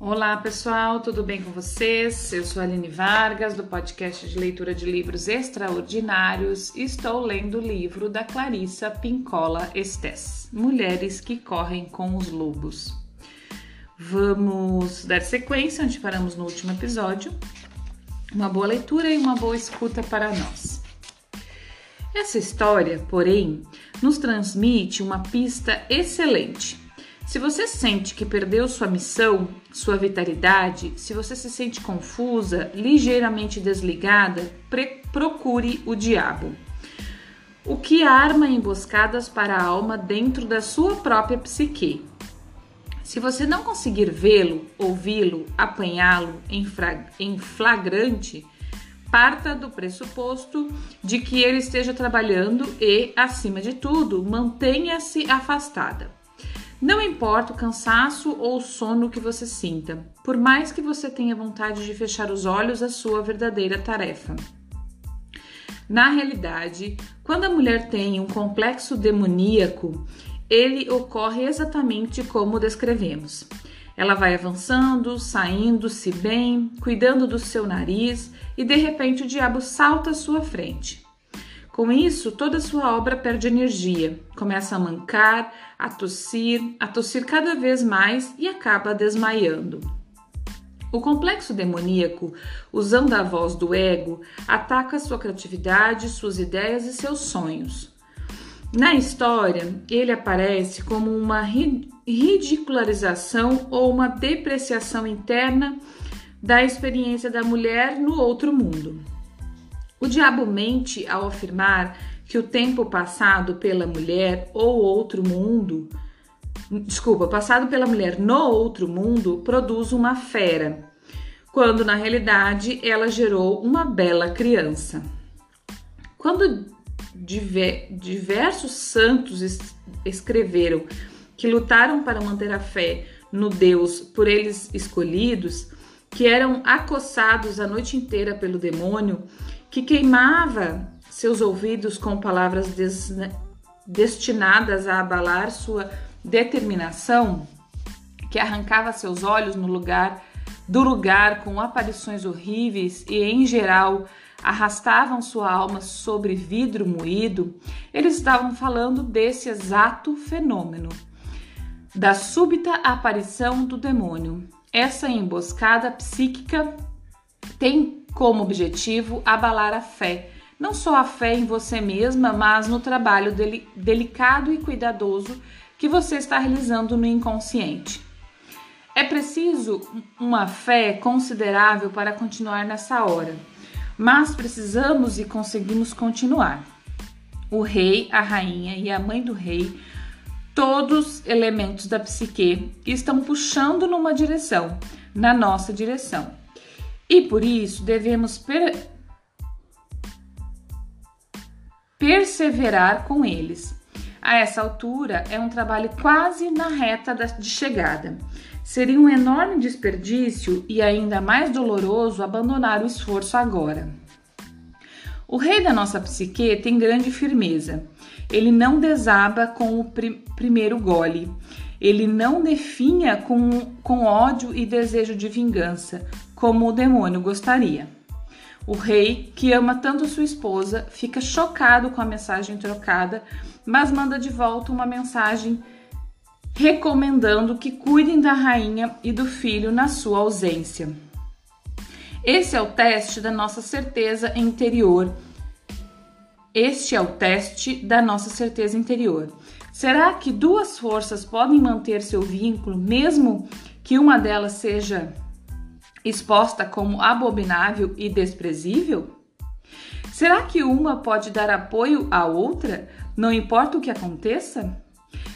Olá pessoal, tudo bem com vocês? Eu sou Aline Vargas, do podcast de leitura de livros extraordinários. Estou lendo o livro da Clarissa Pincola Estes, Mulheres que Correm com os Lobos. Vamos dar sequência onde paramos no último episódio. Uma boa leitura e uma boa escuta para nós. Essa história, porém, nos transmite uma pista excelente se você sente que perdeu sua missão, sua vitalidade, se você se sente confusa, ligeiramente desligada, procure o diabo. O que arma emboscadas para a alma dentro da sua própria psique. Se você não conseguir vê-lo, ouvi-lo, apanhá-lo em flagrante, parta do pressuposto de que ele esteja trabalhando e, acima de tudo, mantenha-se afastada. Não importa o cansaço ou o sono que você sinta, por mais que você tenha vontade de fechar os olhos à sua verdadeira tarefa. Na realidade, quando a mulher tem um complexo demoníaco, ele ocorre exatamente como descrevemos. Ela vai avançando, saindo-se bem, cuidando do seu nariz e de repente o diabo salta à sua frente. Com isso, toda sua obra perde energia, começa a mancar, a tossir, a tossir cada vez mais e acaba desmaiando. O complexo demoníaco, usando a voz do ego, ataca sua criatividade, suas ideias e seus sonhos. Na história, ele aparece como uma ridicularização ou uma depreciação interna da experiência da mulher no outro mundo. O diabo mente ao afirmar que o tempo passado pela mulher ou outro mundo, desculpa, passado pela mulher no outro mundo produz uma fera, quando na realidade ela gerou uma bela criança. Quando diversos santos escreveram que lutaram para manter a fé no Deus por eles escolhidos, que eram acossados a noite inteira pelo demônio, que queimava seus ouvidos com palavras des destinadas a abalar sua determinação, que arrancava seus olhos no lugar do lugar com aparições horríveis e em geral arrastavam sua alma sobre vidro moído, eles estavam falando desse exato fenômeno, da súbita aparição do demônio. Essa emboscada psíquica tem como objetivo abalar a fé, não só a fé em você mesma, mas no trabalho deli delicado e cuidadoso que você está realizando no inconsciente. É preciso uma fé considerável para continuar nessa hora, mas precisamos e conseguimos continuar. O rei, a rainha e a mãe do rei, todos elementos da psique, estão puxando numa direção, na nossa direção. E por isso devemos per perseverar com eles. A essa altura é um trabalho quase na reta de chegada. Seria um enorme desperdício e ainda mais doloroso abandonar o esforço agora. O rei da nossa psique tem grande firmeza. Ele não desaba com o pr primeiro gole. Ele não definha com, com ódio e desejo de vingança, como o demônio gostaria. O rei, que ama tanto sua esposa, fica chocado com a mensagem trocada, mas manda de volta uma mensagem recomendando que cuidem da rainha e do filho na sua ausência. Esse é o teste da nossa certeza interior. Este é o teste da nossa certeza interior. Será que duas forças podem manter seu vínculo, mesmo que uma delas seja exposta como abominável e desprezível? Será que uma pode dar apoio à outra, não importa o que aconteça?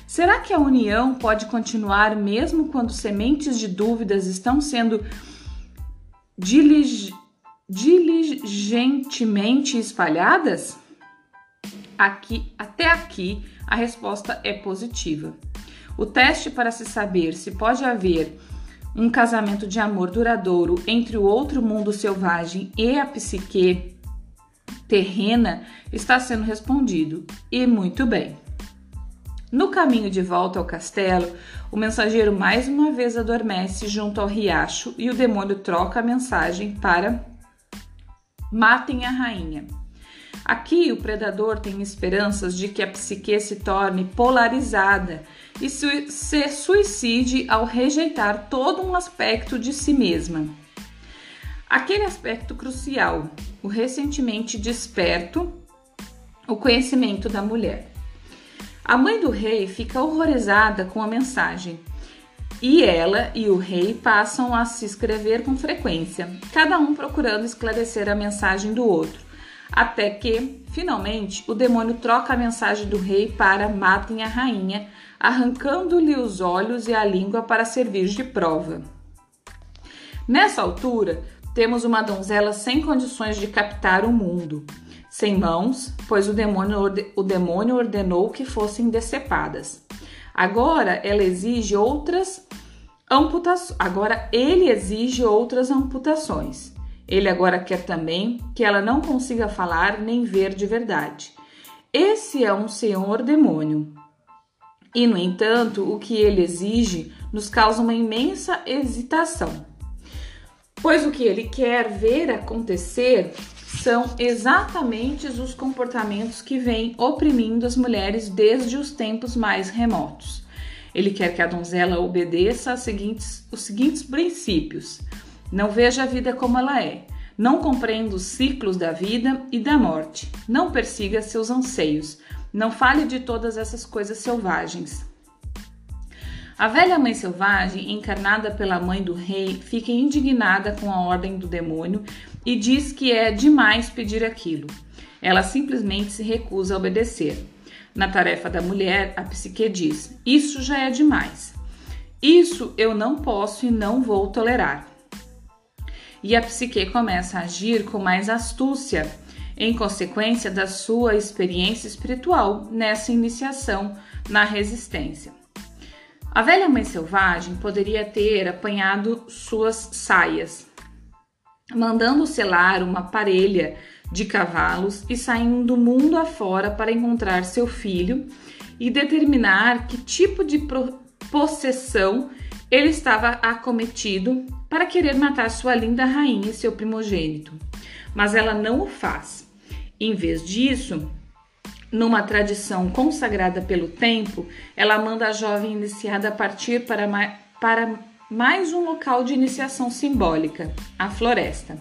Será que a união pode continuar mesmo quando sementes de dúvidas estão sendo dilig diligentemente espalhadas? Aqui, até aqui, a resposta é positiva. O teste para se saber se pode haver um casamento de amor duradouro entre o outro mundo selvagem e a psique terrena está sendo respondido, e muito bem. No caminho de volta ao castelo, o mensageiro mais uma vez adormece junto ao riacho e o demônio troca a mensagem para matem a rainha. Aqui o predador tem esperanças de que a psique se torne polarizada e se suicide ao rejeitar todo um aspecto de si mesma. Aquele aspecto crucial, o recentemente desperto, o conhecimento da mulher. A mãe do rei fica horrorizada com a mensagem. E ela e o rei passam a se escrever com frequência, cada um procurando esclarecer a mensagem do outro, até que, finalmente, o demônio troca a mensagem do rei para matem a rainha, arrancando-lhe os olhos e a língua para servir de prova. Nessa altura, temos uma donzela sem condições de captar o mundo sem mãos, pois o demônio, o demônio ordenou que fossem decepadas. Agora ela exige outras amputações. Agora ele exige outras amputações. Ele agora quer também que ela não consiga falar nem ver de verdade. Esse é um senhor demônio. E, no entanto, o que ele exige nos causa uma imensa hesitação. Pois o que ele quer ver acontecer são exatamente os comportamentos que vêm oprimindo as mulheres desde os tempos mais remotos. Ele quer que a donzela obedeça seguintes, os seguintes princípios: não veja a vida como ela é, não compreenda os ciclos da vida e da morte, não persiga seus anseios, não fale de todas essas coisas selvagens. A velha mãe selvagem, encarnada pela mãe do rei, fica indignada com a ordem do demônio e diz que é demais pedir aquilo. Ela simplesmente se recusa a obedecer. Na tarefa da mulher, a psique diz: Isso já é demais. Isso eu não posso e não vou tolerar. E a psique começa a agir com mais astúcia, em consequência da sua experiência espiritual nessa iniciação na resistência. A velha mãe selvagem poderia ter apanhado suas saias, mandando selar uma parelha de cavalos e saindo mundo afora para encontrar seu filho e determinar que tipo de possessão ele estava acometido para querer matar sua linda rainha e seu primogênito. Mas ela não o faz. Em vez disso, numa tradição consagrada pelo tempo, ela manda a jovem iniciada partir para, para mais um local de iniciação simbólica, a floresta.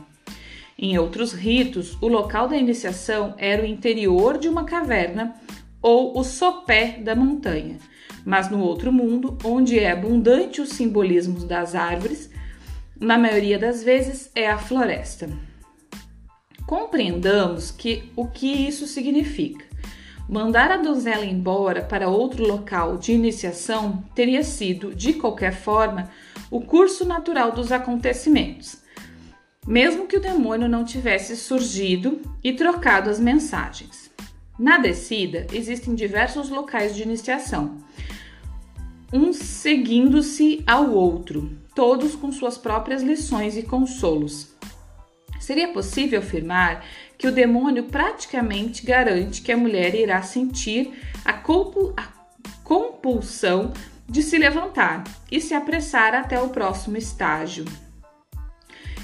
Em outros ritos, o local da iniciação era o interior de uma caverna ou o sopé da montanha. Mas no outro mundo, onde é abundante o simbolismo das árvores, na maioria das vezes é a floresta. Compreendamos que o que isso significa. Mandar a donzela embora para outro local de iniciação teria sido, de qualquer forma, o curso natural dos acontecimentos, mesmo que o demônio não tivesse surgido e trocado as mensagens. Na descida, existem diversos locais de iniciação, um seguindo-se ao outro, todos com suas próprias lições e consolos. Seria possível afirmar que o demônio praticamente garante que a mulher irá sentir a, compulsão de se levantar e se apressar até o próximo estágio.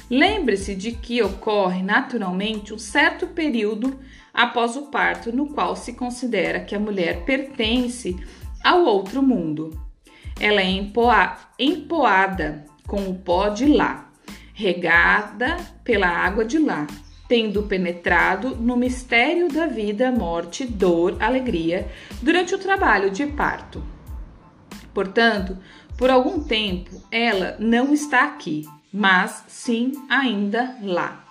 Lembre-se de que ocorre naturalmente um certo período após o parto no qual se considera que a mulher pertence ao outro mundo. Ela é empoada com o pó de lá, regada pela água de lá, tendo penetrado no mistério da vida, morte, dor, alegria durante o trabalho de parto. Portanto, por algum tempo ela não está aqui, mas sim ainda lá.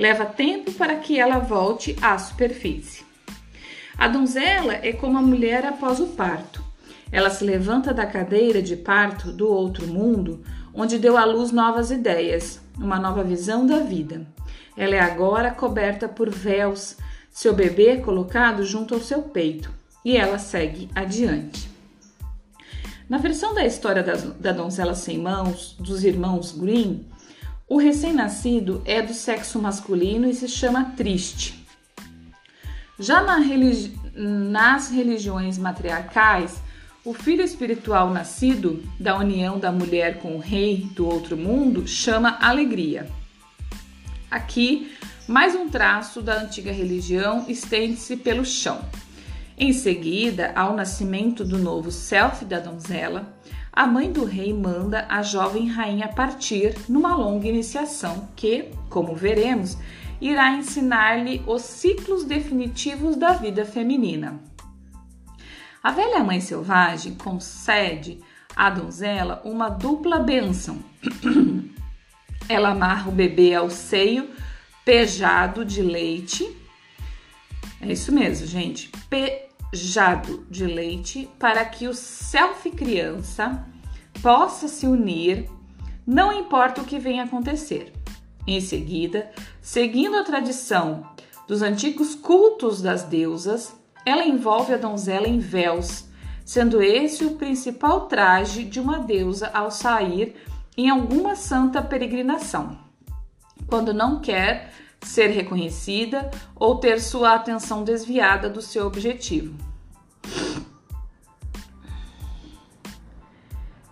Leva tempo para que ela volte à superfície. A donzela é como a mulher após o parto. Ela se levanta da cadeira de parto do outro mundo, onde deu à luz novas ideias, uma nova visão da vida. Ela é agora coberta por véus, seu bebê colocado junto ao seu peito, e ela segue adiante. Na versão da história das, da donzela sem mãos, dos irmãos Green, o recém-nascido é do sexo masculino e se chama Triste. Já na religi nas religiões matriarcais, o filho espiritual nascido da união da mulher com o rei do outro mundo chama alegria. Aqui, mais um traço da antiga religião estende-se pelo chão. Em seguida, ao nascimento do novo self da donzela, a mãe do rei manda a jovem rainha partir numa longa iniciação que, como veremos, irá ensinar-lhe os ciclos definitivos da vida feminina. A velha mãe selvagem concede à donzela uma dupla bênção. Ela amarra o bebê ao seio pejado de leite. É isso mesmo, gente. Pejado de leite para que o self criança possa se unir, não importa o que venha acontecer. Em seguida, seguindo a tradição dos antigos cultos das deusas, ela envolve a donzela em véus, sendo esse o principal traje de uma deusa ao sair em alguma santa peregrinação, quando não quer ser reconhecida ou ter sua atenção desviada do seu objetivo.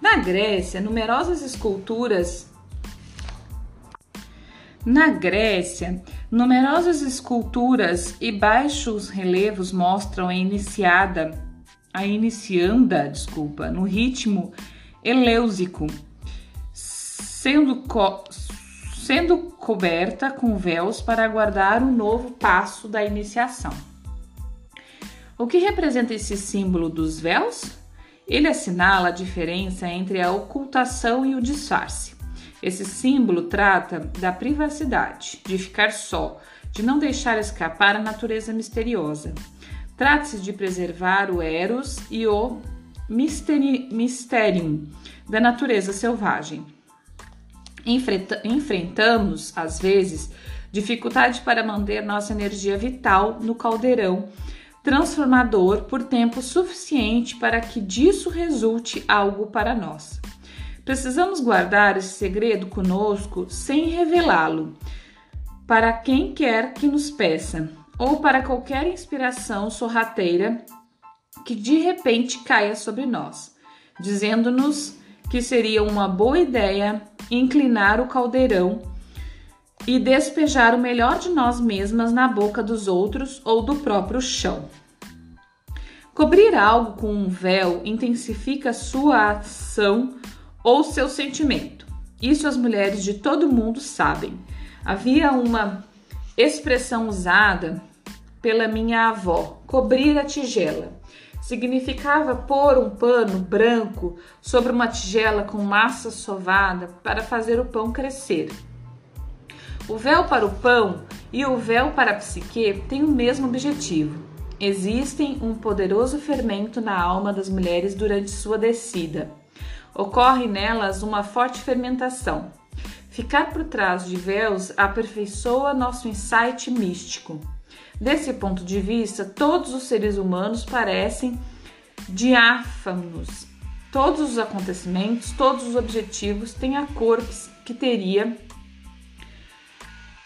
Na Grécia, numerosas esculturas na Grécia, numerosas esculturas e baixos relevos mostram a iniciada, a inicianda, desculpa, no ritmo eleusico, sendo, co sendo coberta com véus para aguardar o novo passo da iniciação. O que representa esse símbolo dos véus? Ele assinala a diferença entre a ocultação e o disfarce. Esse símbolo trata da privacidade, de ficar só, de não deixar escapar a natureza misteriosa. Trata-se de preservar o Eros e o Mysterium da natureza selvagem. Enfrenta enfrentamos, às vezes, dificuldade para manter nossa energia vital no caldeirão transformador por tempo suficiente para que disso resulte algo para nós. Precisamos guardar esse segredo conosco sem revelá-lo para quem quer que nos peça ou para qualquer inspiração sorrateira que de repente caia sobre nós, dizendo-nos que seria uma boa ideia inclinar o caldeirão e despejar o melhor de nós mesmas na boca dos outros ou do próprio chão. Cobrir algo com um véu intensifica sua ação ou seu sentimento. Isso as mulheres de todo mundo sabem. Havia uma expressão usada pela minha avó, cobrir a tigela. Significava pôr um pano branco sobre uma tigela com massa sovada para fazer o pão crescer. O véu para o pão e o véu para a psique têm o mesmo objetivo. Existem um poderoso fermento na alma das mulheres durante sua descida ocorre nelas uma forte fermentação. Ficar por trás de véus aperfeiçoa nosso insight místico. Desse ponto de vista, todos os seres humanos parecem diáfanos. Todos os acontecimentos, todos os objetivos têm a cor que teria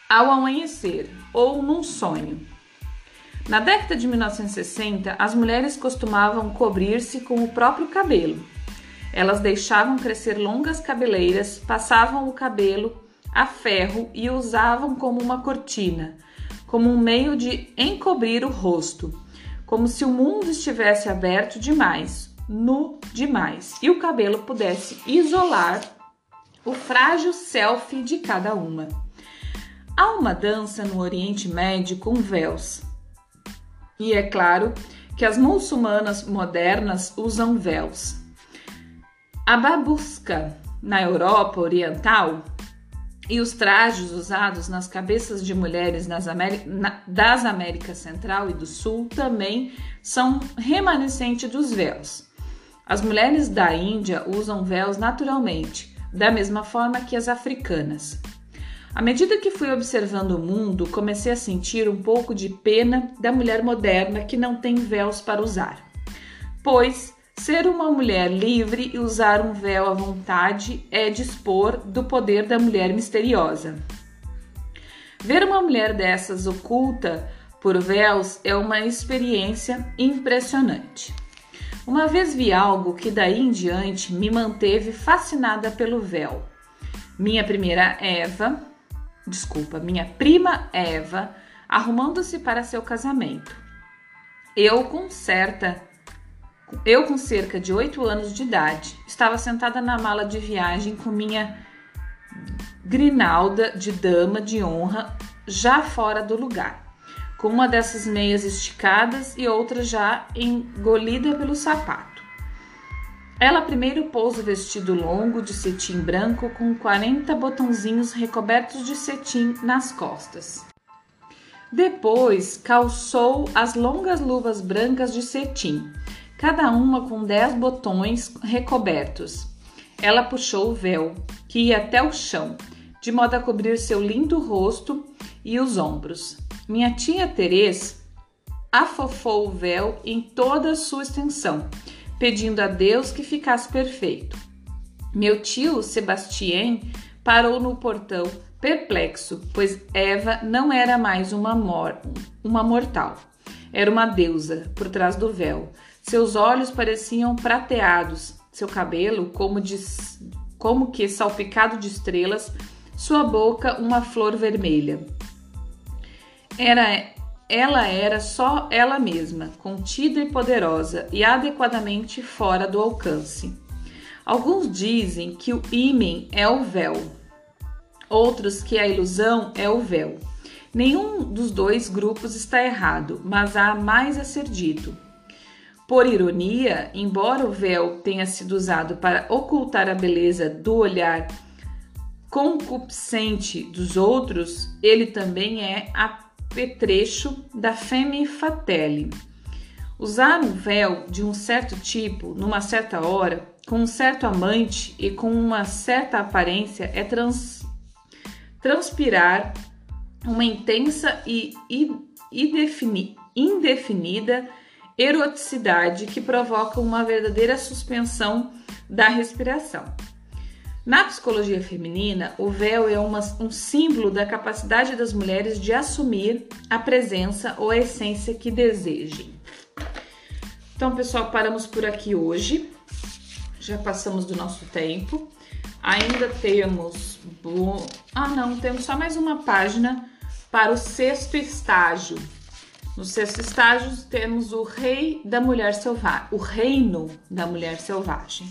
ao amanhecer ou num sonho. Na década de 1960, as mulheres costumavam cobrir-se com o próprio cabelo. Elas deixavam crescer longas cabeleiras, passavam o cabelo a ferro e usavam como uma cortina, como um meio de encobrir o rosto, como se o mundo estivesse aberto demais, nu demais, e o cabelo pudesse isolar o frágil selfie de cada uma. Há uma dança no Oriente Médio com véus. E é claro que as muçulmanas modernas usam véus. A babusca na Europa Oriental e os trajes usados nas cabeças de mulheres na, das Américas Central e do Sul também são remanescente dos véus. As mulheres da Índia usam véus naturalmente, da mesma forma que as africanas. À medida que fui observando o mundo, comecei a sentir um pouco de pena da mulher moderna que não tem véus para usar, pois Ser uma mulher livre e usar um véu à vontade é dispor do poder da mulher misteriosa. Ver uma mulher dessas oculta por véus é uma experiência impressionante. Uma vez vi algo que daí em diante me manteve fascinada pelo véu. Minha primeira Eva, desculpa, minha prima Eva, arrumando-se para seu casamento. Eu com certa eu com cerca de oito anos de idade estava sentada na mala de viagem com minha grinalda de dama de honra já fora do lugar, com uma dessas meias esticadas e outra já engolida pelo sapato. Ela primeiro pôs o vestido longo de cetim branco com 40 botãozinhos recobertos de cetim nas costas. Depois calçou as longas luvas brancas de cetim, cada uma com 10 botões recobertos. Ela puxou o véu, que ia até o chão, de modo a cobrir seu lindo rosto e os ombros. Minha tia Teresa afofou o véu em toda a sua extensão, pedindo a Deus que ficasse perfeito. Meu tio Sebastien parou no portão, perplexo, pois Eva não era mais uma, mor uma mortal. Era uma deusa por trás do véu. Seus olhos pareciam prateados, seu cabelo, como, de, como que salpicado de estrelas, sua boca uma flor vermelha. Era ela era só ela mesma, contida e poderosa e adequadamente fora do alcance. Alguns dizem que o ímen é o véu, outros que a ilusão é o véu. Nenhum dos dois grupos está errado, mas há mais a ser dito. Por ironia, embora o véu tenha sido usado para ocultar a beleza do olhar concupiscente dos outros, ele também é apetrecho da femme fatale. Usar um véu de um certo tipo, numa certa hora, com um certo amante e com uma certa aparência é trans, transpirar uma intensa e indefinida eroticidade que provoca uma verdadeira suspensão da respiração. Na psicologia feminina, o véu é uma, um símbolo da capacidade das mulheres de assumir a presença ou a essência que desejem. Então, pessoal, paramos por aqui hoje. Já passamos do nosso tempo. Ainda temos. Ah, não, temos só mais uma página para o sexto estágio. No sexto estágio, temos o rei da mulher selvagem, o reino da mulher selvagem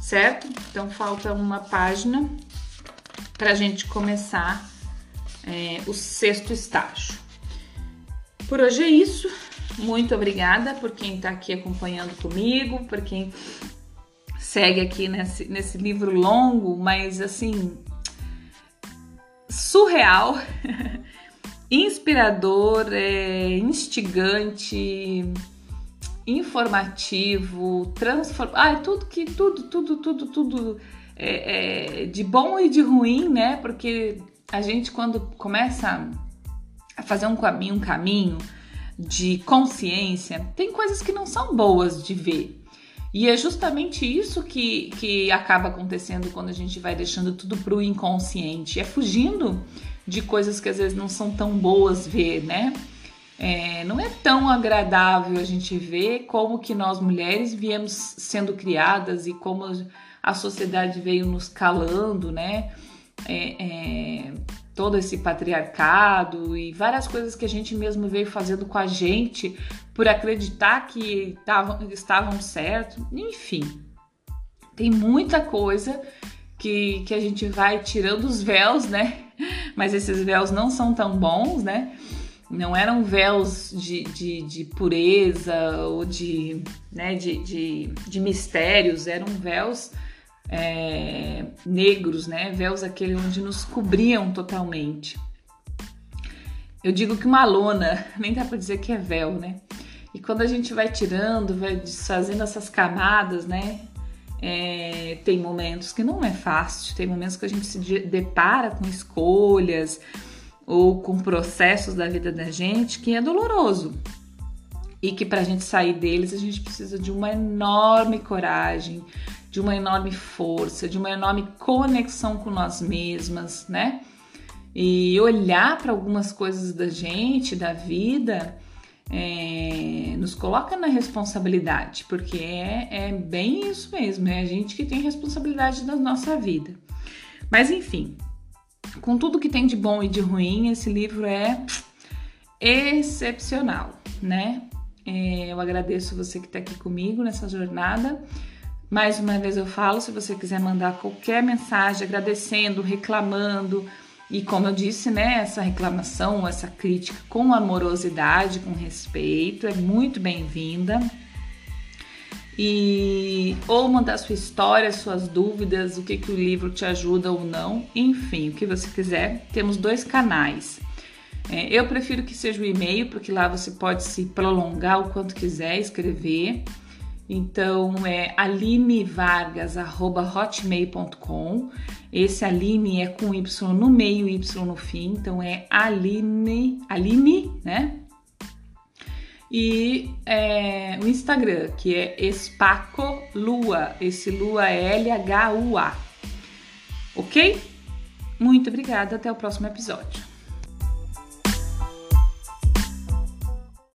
certo? Então falta uma página para a gente começar é, o sexto estágio. Por hoje é isso. Muito obrigada por quem está aqui acompanhando comigo, por quem segue aqui nesse, nesse livro longo, mas assim surreal, inspirador, é, instigante informativo, transform... ah, tudo que tudo, tudo, tudo, tudo é, é, de bom e de ruim, né? Porque a gente quando começa a fazer um caminho, um caminho de consciência, tem coisas que não são boas de ver. E é justamente isso que, que acaba acontecendo quando a gente vai deixando tudo pro inconsciente. É fugindo de coisas que às vezes não são tão boas ver, né? é, não é tão agradável a gente ver como que nós mulheres viemos sendo criadas e como a sociedade veio nos calando, né? É, é, todo esse patriarcado e várias coisas que a gente mesmo veio fazendo com a gente por acreditar que tavam, estavam certo, enfim, tem muita coisa que, que a gente vai tirando os véus, né? Mas esses véus não são tão bons, né? não eram véus de, de, de pureza ou de, né, de, de, de mistérios, eram véus é, negros, né? Véus aquele onde nos cobriam totalmente. Eu digo que uma lona, nem dá para dizer que é véu, né? E quando a gente vai tirando, vai desfazendo essas camadas, né? É, tem momentos que não é fácil, tem momentos que a gente se depara com escolhas, ou com processos da vida da gente que é doloroso e que para a gente sair deles a gente precisa de uma enorme coragem, de uma enorme força, de uma enorme conexão com nós mesmas, né? E olhar para algumas coisas da gente, da vida, é, nos coloca na responsabilidade, porque é, é bem isso mesmo, é a gente que tem responsabilidade da nossa vida. Mas enfim, com tudo que tem de bom e de ruim, esse livro é excepcional, né? É, eu agradeço você que está aqui comigo nessa jornada. Mais uma vez eu falo, se você quiser mandar qualquer mensagem agradecendo, reclamando, e como eu disse, né, essa reclamação, essa crítica com amorosidade, com respeito, é muito bem-vinda. E ou mandar sua história, suas dúvidas, o que, que o livro te ajuda ou não, enfim, o que você quiser. Temos dois canais. É, eu prefiro que seja o e-mail, porque lá você pode se prolongar o quanto quiser, escrever. Então é alinevargas.hotmail.com. Esse Aline é com Y no meio e Y no fim, então é Aline, Aline, né? E é, o Instagram, que é Espaco Lua. Esse Lua é L-H-U-A. Ok? Muito obrigada, até o próximo episódio.